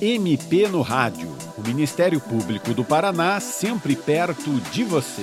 MP no Rádio. O Ministério Público do Paraná sempre perto de você.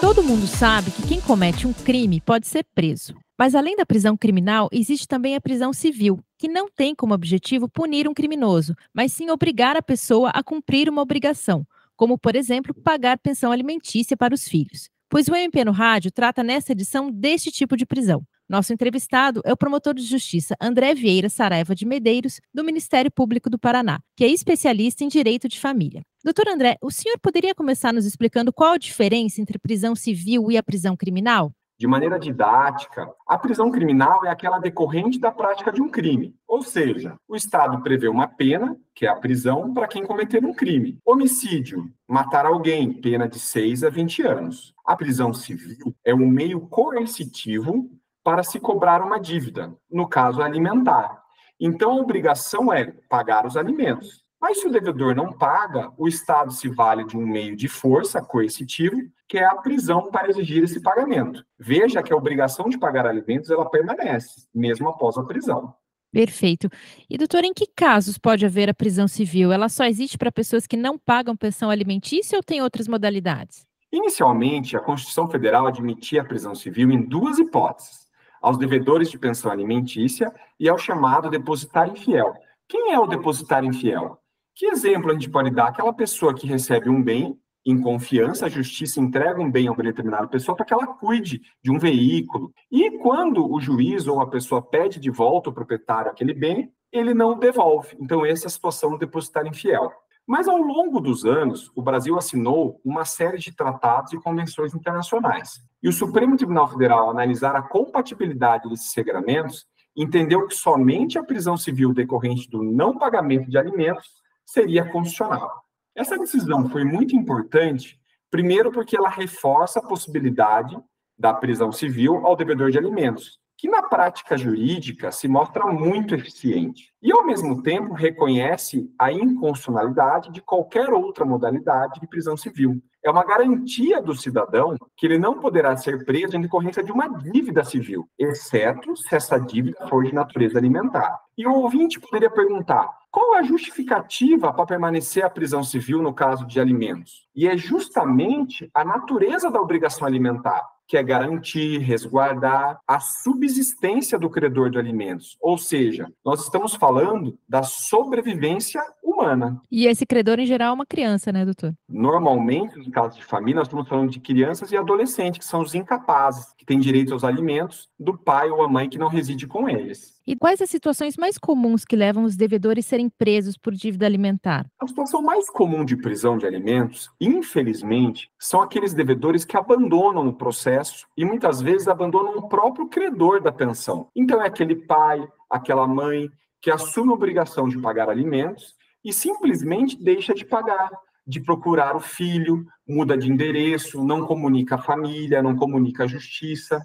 Todo mundo sabe que quem comete um crime pode ser preso. Mas além da prisão criminal, existe também a prisão civil, que não tem como objetivo punir um criminoso, mas sim obrigar a pessoa a cumprir uma obrigação, como, por exemplo, pagar pensão alimentícia para os filhos. Pois o MP no Rádio trata nessa edição deste tipo de prisão. Nosso entrevistado é o promotor de justiça André Vieira Saraiva de Medeiros, do Ministério Público do Paraná, que é especialista em direito de família. Doutor André, o senhor poderia começar nos explicando qual a diferença entre prisão civil e a prisão criminal? De maneira didática, a prisão criminal é aquela decorrente da prática de um crime, ou seja, o Estado prevê uma pena, que é a prisão, para quem cometer um crime. Homicídio, matar alguém, pena de 6 a 20 anos. A prisão civil é um meio coercitivo para se cobrar uma dívida, no caso alimentar. Então a obrigação é pagar os alimentos. Mas se o devedor não paga, o Estado se vale de um meio de força coercitivo, que é a prisão para exigir esse pagamento. Veja que a obrigação de pagar alimentos ela permanece, mesmo após a prisão. Perfeito. E doutor, em que casos pode haver a prisão civil? Ela só existe para pessoas que não pagam pensão alimentícia ou tem outras modalidades? Inicialmente, a Constituição Federal admitia a prisão civil em duas hipóteses aos devedores de pensão alimentícia e ao chamado depositário infiel. Quem é o depositário infiel? Que exemplo a gente pode dar? Aquela pessoa que recebe um bem em confiança, a justiça entrega um bem a uma determinada pessoa para que ela cuide de um veículo. E quando o juiz ou a pessoa pede de volta ao proprietário aquele bem, ele não devolve. Então, essa é a situação do depositário infiel. Mas ao longo dos anos, o Brasil assinou uma série de tratados e convenções internacionais. E o Supremo Tribunal Federal, ao analisar a compatibilidade desses regramentos, entendeu que somente a prisão civil decorrente do não pagamento de alimentos seria constitucional. Essa decisão foi muito importante, primeiro porque ela reforça a possibilidade da prisão civil ao devedor de alimentos, que na prática jurídica se mostra muito eficiente e, ao mesmo tempo, reconhece a inconstitucionalidade de qualquer outra modalidade de prisão civil. É uma garantia do cidadão que ele não poderá ser preso em decorrência de uma dívida civil, exceto se essa dívida for de natureza alimentar. E o ouvinte poderia perguntar: qual a justificativa para permanecer a prisão civil no caso de alimentos? E é justamente a natureza da obrigação alimentar que é garantir, resguardar a subsistência do credor de alimentos. Ou seja, nós estamos falando da sobrevivência humana. E esse credor, em geral, é uma criança, né, doutor? Normalmente, no caso de família, nós estamos falando de crianças e adolescentes, que são os incapazes, que têm direito aos alimentos do pai ou a mãe que não reside com eles. E quais as situações mais comuns que levam os devedores a serem presos por dívida alimentar? A situação mais comum de prisão de alimentos, infelizmente, são aqueles devedores que abandonam o processo e muitas vezes abandonam o próprio credor da pensão. Então é aquele pai, aquela mãe que assume a obrigação de pagar alimentos e simplesmente deixa de pagar, de procurar o filho, muda de endereço, não comunica a família, não comunica a justiça.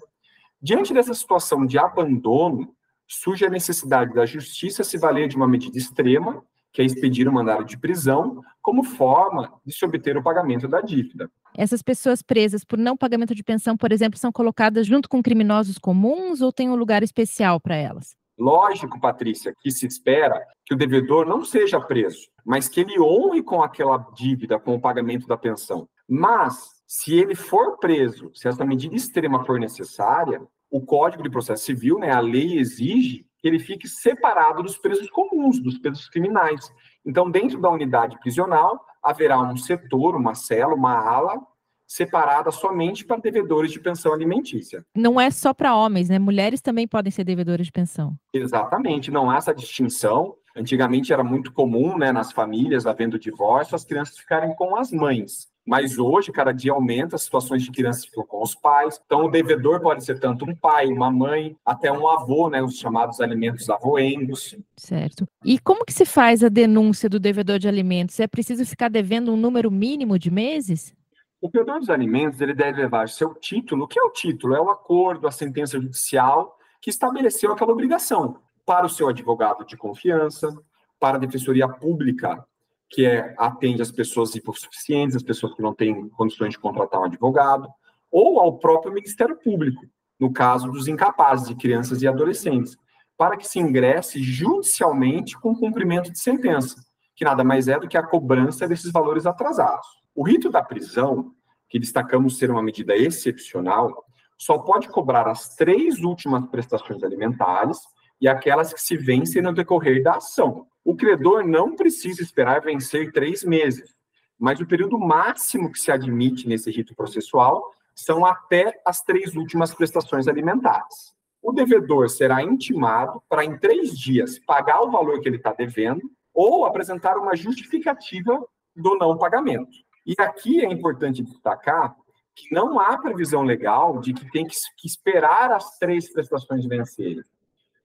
Diante dessa situação de abandono, surge a necessidade da justiça se valer de uma medida extrema, que é expedir um mandado de prisão, como forma de se obter o pagamento da dívida. Essas pessoas presas por não pagamento de pensão, por exemplo, são colocadas junto com criminosos comuns ou tem um lugar especial para elas? Lógico, Patrícia, que se espera que o devedor não seja preso, mas que ele honre com aquela dívida, com o pagamento da pensão. Mas, se ele for preso, se essa medida extrema for necessária, o Código de Processo Civil, né, a lei exige que ele fique separado dos presos comuns, dos presos criminais. Então, dentro da unidade prisional, haverá um setor, uma cela, uma ala separada somente para devedores de pensão alimentícia. Não é só para homens, né? Mulheres também podem ser devedoras de pensão. Exatamente, não há essa distinção. Antigamente era muito comum, né, nas famílias, havendo divórcio, as crianças ficarem com as mães. Mas hoje, cada dia aumenta as situações de crianças que ficam com os pais. Então, o devedor pode ser tanto um pai, uma mãe, até um avô, né, os chamados alimentos avoengos. Certo. E como que se faz a denúncia do devedor de alimentos? É preciso ficar devendo um número mínimo de meses? O devedor dos alimentos ele deve levar seu título. O que é o título? É o acordo, a sentença judicial que estabeleceu aquela obrigação para o seu advogado de confiança, para a defensoria pública que é, atende as pessoas hipossuficientes, as pessoas que não têm condições de contratar um advogado, ou ao próprio Ministério Público, no caso dos incapazes de crianças e adolescentes, para que se ingresse judicialmente com cumprimento de sentença. que nada mais é do que a cobrança desses valores atrasados. O rito da prisão, que destacamos ser uma medida excepcional, só pode cobrar as três últimas prestações alimentares e aquelas que se vencem no decorrer da ação. O credor não precisa esperar vencer três meses, mas o período máximo que se admite nesse rito processual são até as três últimas prestações alimentares. O devedor será intimado para, em três dias, pagar o valor que ele está devendo ou apresentar uma justificativa do não pagamento. E aqui é importante destacar que não há previsão legal de que tem que, esperar as três prestações vencerem.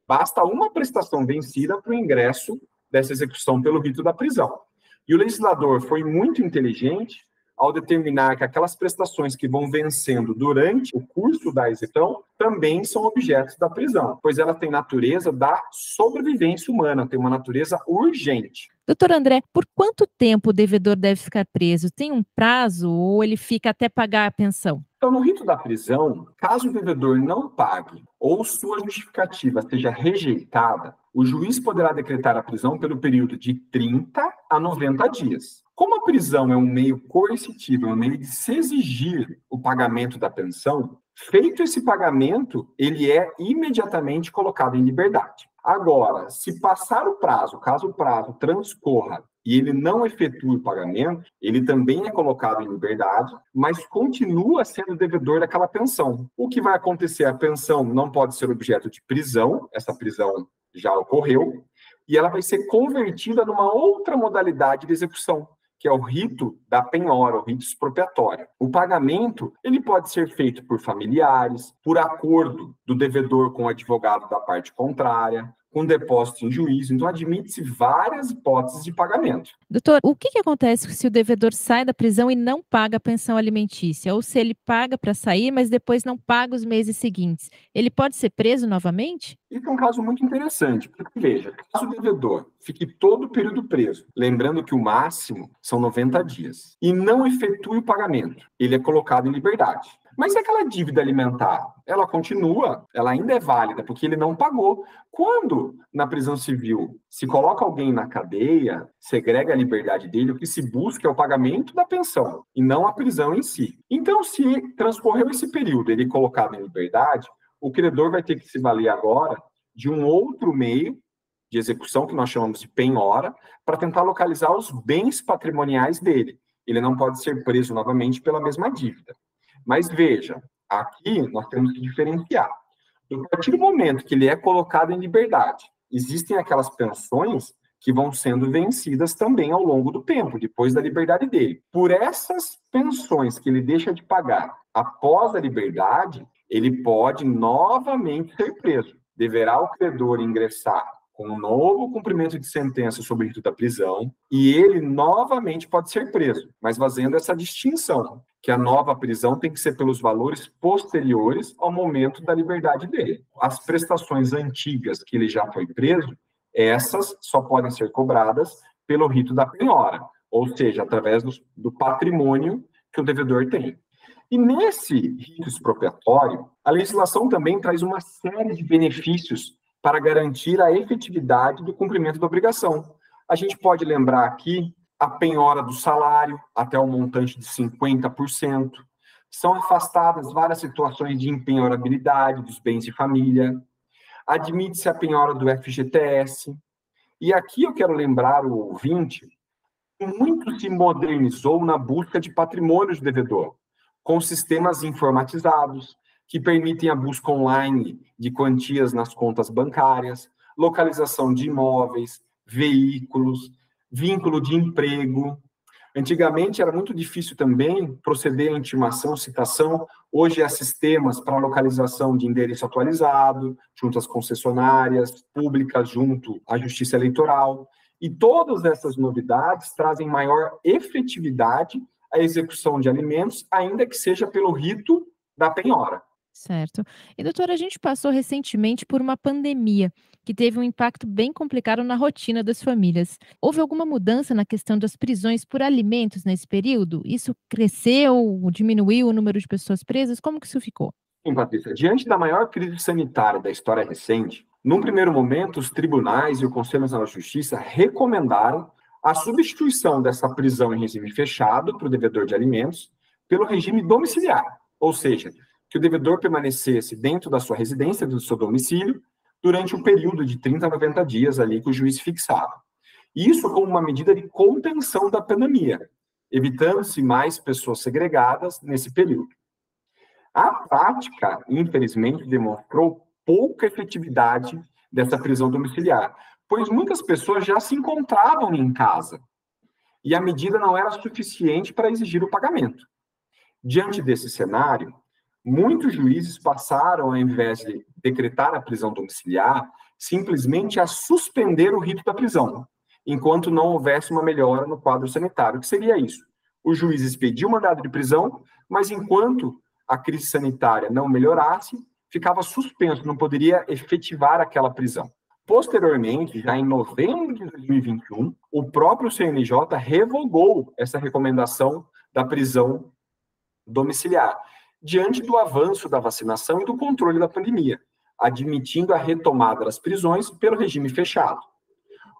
Basta uma prestação vencida para o ingresso dessa execução pelo rito da prisão. E o legislador foi muito inteligente ao determinar que aquelas prestações que vão vencendo durante o curso da execução também são objetos da prisão, pois ela tem natureza da sobrevivência humana, tem uma natureza urgente. Doutor André, por quanto tempo o devedor deve ficar preso? Tem um prazo ou ele fica até pagar a pensão? Então, no rito da prisão, caso o devedor não pague ou sua justificativa seja rejeitada, o juiz poderá decretar a prisão pelo período de 30 a 90 dias. Como a prisão é um meio coercitivo, é um meio de se exigir o pagamento da pensão, feito esse pagamento, ele é imediatamente colocado em liberdade. Agora, se passar o prazo, caso o prazo transcorra e ele não efetua o pagamento, ele também é colocado em liberdade, mas continua sendo devedor daquela pensão. O que vai acontecer? A pensão não pode ser objeto de prisão, essa prisão já ocorreu, e ela vai ser convertida numa outra modalidade de execução, que é o rito da penhora, o rito expropriatório. O pagamento, ele pode ser feito por familiares, por acordo do devedor com o advogado da parte contrária, com depósito em juízo. Então, admite-se várias hipóteses de pagamento. Doutor, o que, que acontece se o devedor sai da prisão e não paga a pensão alimentícia? Ou se ele paga para sair, mas depois não paga os meses seguintes? Ele pode ser preso novamente? Isso é um caso muito interessante, porque, veja, caso o devedor fique todo o período preso, lembrando que o máximo são 90 dias, e não efetue o pagamento, ele é colocado em liberdade. Mas e aquela dívida alimentar? Ela continua, ela ainda é válida, porque ele não pagou. Quando na prisão civil se coloca alguém na cadeia, segrega a liberdade dele, o que se busca é o pagamento da pensão e não a prisão em si. Então, se transcorreu esse período, ele colocado em liberdade, o credor vai ter que se valer agora de um outro meio de execução, que nós chamamos de penhora, para tentar localizar os bens patrimoniais dele. Ele não pode ser preso novamente pela mesma dívida. Mas veja, aqui nós temos que diferenciar. A partir do momento que ele é colocado em liberdade, existem aquelas pensões que vão sendo vencidas também ao longo do tempo, depois da liberdade dele. Por essas pensões que ele deixa de pagar após a liberdade, ele pode novamente ser preso. Deverá o credor ingressar com um novo cumprimento de sentença sobre rito da prisão e ele novamente pode ser preso, mas fazendo essa distinção que a nova prisão tem que ser pelos valores posteriores ao momento da liberdade dele. As prestações antigas que ele já foi preso, essas só podem ser cobradas pelo rito da penhora, ou seja, através do, do patrimônio que o devedor tem. E nesse rito expropriatório, a legislação também traz uma série de benefícios para garantir a efetividade do cumprimento da obrigação. A gente pode lembrar aqui a penhora do salário até o montante de 50%. São afastadas várias situações de empenhorabilidade dos bens de família. Admite-se a penhora do FGTS. E aqui eu quero lembrar o ouvinte que muito se modernizou na busca de patrimônios do devedor, com sistemas informatizados que permitem a busca online de quantias nas contas bancárias, localização de imóveis, veículos, vínculo de emprego. Antigamente era muito difícil também proceder à intimação, citação. Hoje há sistemas para localização de endereço atualizado, junto às concessionárias públicas, junto à Justiça Eleitoral. E todas essas novidades trazem maior efetividade à execução de alimentos, ainda que seja pelo rito da penhora. Certo. E doutora, a gente passou recentemente por uma pandemia que teve um impacto bem complicado na rotina das famílias. Houve alguma mudança na questão das prisões por alimentos nesse período? Isso cresceu, diminuiu o número de pessoas presas? Como que isso ficou? Sim, Patrícia. Diante da maior crise sanitária da história recente, num primeiro momento, os tribunais e o Conselho Nacional de Justiça recomendaram a substituição dessa prisão em regime fechado para o devedor de alimentos pelo regime domiciliar, ou seja, que o devedor permanecesse dentro da sua residência, do seu domicílio, durante um período de 30 a 90 dias ali que o juiz fixava. Isso como uma medida de contenção da pandemia, evitando-se mais pessoas segregadas nesse período. A prática, infelizmente, demonstrou pouca efetividade dessa prisão domiciliar, pois muitas pessoas já se encontravam em casa e a medida não era suficiente para exigir o pagamento. Diante desse cenário, muitos juízes passaram, ao invés de decretar a prisão domiciliar, simplesmente a suspender o rito da prisão, enquanto não houvesse uma melhora no quadro sanitário. O que seria isso? O juiz expediu o mandado de prisão, mas enquanto a crise sanitária não melhorasse, ficava suspenso, não poderia efetivar aquela prisão. Posteriormente, já em novembro de 2021, o próprio CNJ revogou essa recomendação da prisão domiciliar, diante do avanço da vacinação e do controle da pandemia, admitindo a retomada das prisões pelo regime fechado,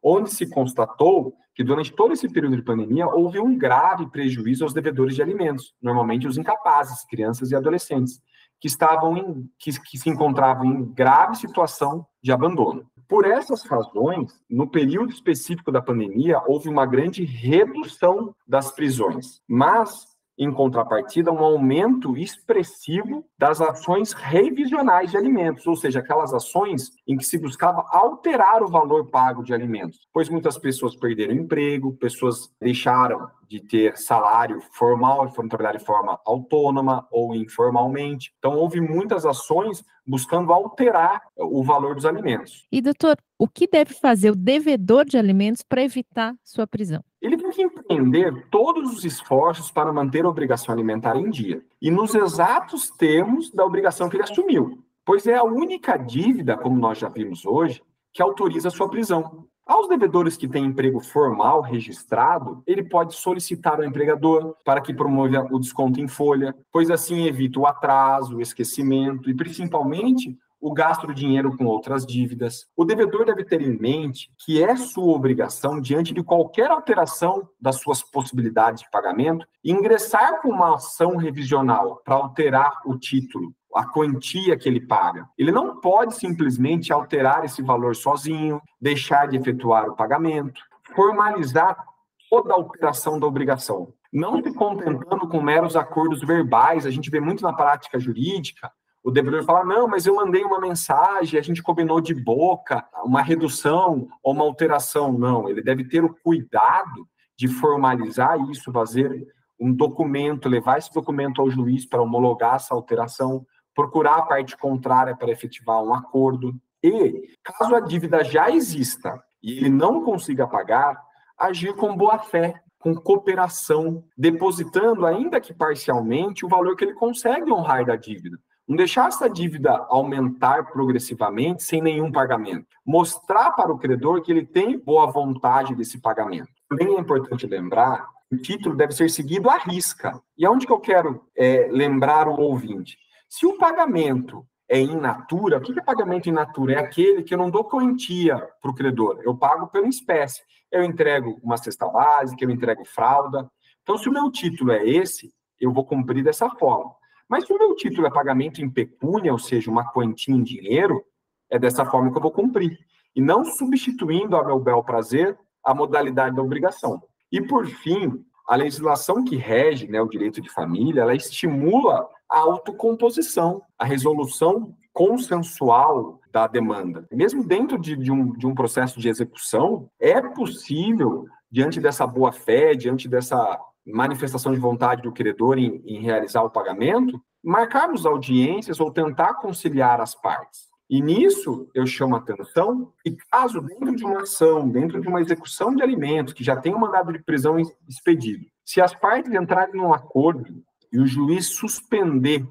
onde se constatou que durante todo esse período de pandemia houve um grave prejuízo aos devedores de alimentos, normalmente os incapazes, crianças e adolescentes, que estavam em, que, que se encontravam em grave situação de abandono. Por essas razões, no período específico da pandemia, houve uma grande redução das prisões, mas em contrapartida, um aumento expressivo das ações revisionais de alimentos, ou seja, aquelas ações em que se buscava alterar o valor pago de alimentos, pois muitas pessoas perderam emprego, pessoas deixaram de ter salário formal e foram trabalhar de forma autônoma ou informalmente. Então, houve muitas ações buscando alterar o valor dos alimentos. E, doutor, o que deve fazer o devedor de alimentos para evitar sua prisão? Ele tem que empreender todos os esforços para manter a obrigação alimentar em dia e nos exatos termos da obrigação que ele assumiu, pois é a única dívida, como nós já vimos hoje, que autoriza a sua prisão. Aos devedores que têm emprego formal registrado, ele pode solicitar ao empregador para que promova o desconto em folha, pois assim evita o atraso, o esquecimento e, principalmente, o gasto do dinheiro com outras dívidas. O devedor deve ter em mente que é sua obrigação, diante de qualquer alteração das suas possibilidades de pagamento, ingressar com uma ação revisional para alterar o título a quantia que ele paga. Ele não pode simplesmente alterar esse valor sozinho, deixar de efetuar o pagamento, formalizar toda a alteração da obrigação. Não se contentando com meros acordos verbais, a gente vê muito na prática jurídica, o devedor fala: não, mas eu mandei uma mensagem, a gente combinou de boca, uma redução ou uma alteração. Não, ele deve ter o cuidado de formalizar isso, fazer um documento, levar esse documento ao juiz para homologar essa alteração, procurar a parte contrária para efetivar um acordo. E, caso a dívida já exista e ele não consiga pagar, agir com boa fé, com cooperação, depositando, ainda que parcialmente, o valor que ele consegue honrar da dívida. Não deixar essa dívida aumentar progressivamente sem nenhum pagamento. Mostrar para o credor que ele tem boa vontade desse pagamento. Também é importante lembrar que o título deve ser seguido à risca. E aonde que eu quero é, lembrar o ouvinte? Se o pagamento é in natura, o que é pagamento in natura? É aquele que eu não dou quantia para o credor, eu pago pela espécie. Eu entrego uma cesta básica, eu entrego fralda. Então, se o meu título é esse, eu vou cumprir dessa forma. Mas se o meu título é pagamento em pecúnia, ou seja, uma quantia em dinheiro, é dessa forma que eu vou cumprir. E não substituindo a meu bel prazer a modalidade da obrigação. E, por fim, a legislação que rege né, o direito de família, ela estimula a autocomposição, a resolução consensual da demanda. Mesmo dentro de, de, um, de um processo de execução, é possível, diante dessa boa-fé, diante dessa manifestação de vontade do credor em, em realizar o pagamento, marcarmos audiências ou tentar conciliar as partes. E nisso eu chamo a atenção que caso dentro de uma ação, dentro de uma execução de alimentos que já tem um mandado de prisão expedido, se as partes entrarem num acordo e o juiz suspender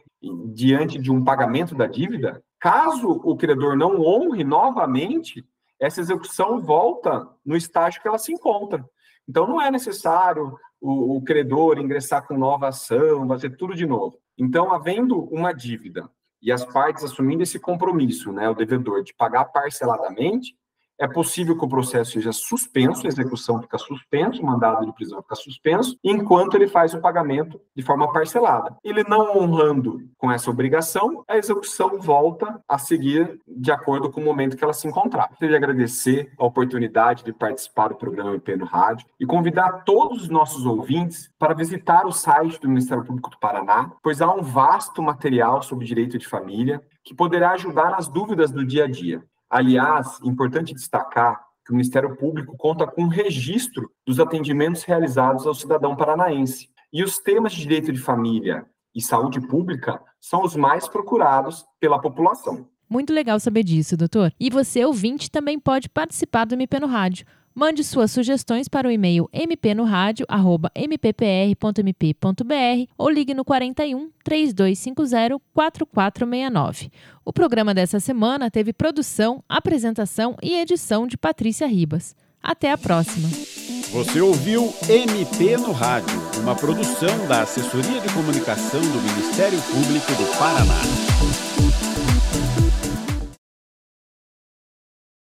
diante de um pagamento da dívida, caso o credor não honre novamente, essa execução volta no estágio que ela se encontra. Então não é necessário o, o credor ingressar com nova ação, fazer tudo de novo. Então, havendo uma dívida e as partes assumindo esse compromisso, né, o devedor, de pagar parceladamente, é possível que o processo seja suspenso, a execução fica suspenso, o mandado de prisão fica suspenso, enquanto ele faz o pagamento de forma parcelada. Ele não honrando com essa obrigação, a execução volta a seguir de acordo com o momento que ela se encontrar. Queria agradecer a oportunidade de participar do programa MP no Rádio e convidar todos os nossos ouvintes para visitar o site do Ministério Público do Paraná, pois há um vasto material sobre direito de família que poderá ajudar nas dúvidas do dia a dia. Aliás, importante destacar que o Ministério Público conta com um registro dos atendimentos realizados ao cidadão paranaense. E os temas de direito de família e saúde pública são os mais procurados pela população. Muito legal saber disso, doutor. E você, ouvinte, também pode participar do MP no Rádio. Mande suas sugestões para o e-mail mpnoradio@mppr.mp.br ou ligue no 41 3250 4469. O programa dessa semana teve produção, apresentação e edição de Patrícia Ribas. Até a próxima. Você ouviu MP no Rádio, uma produção da Assessoria de Comunicação do Ministério Público do Paraná.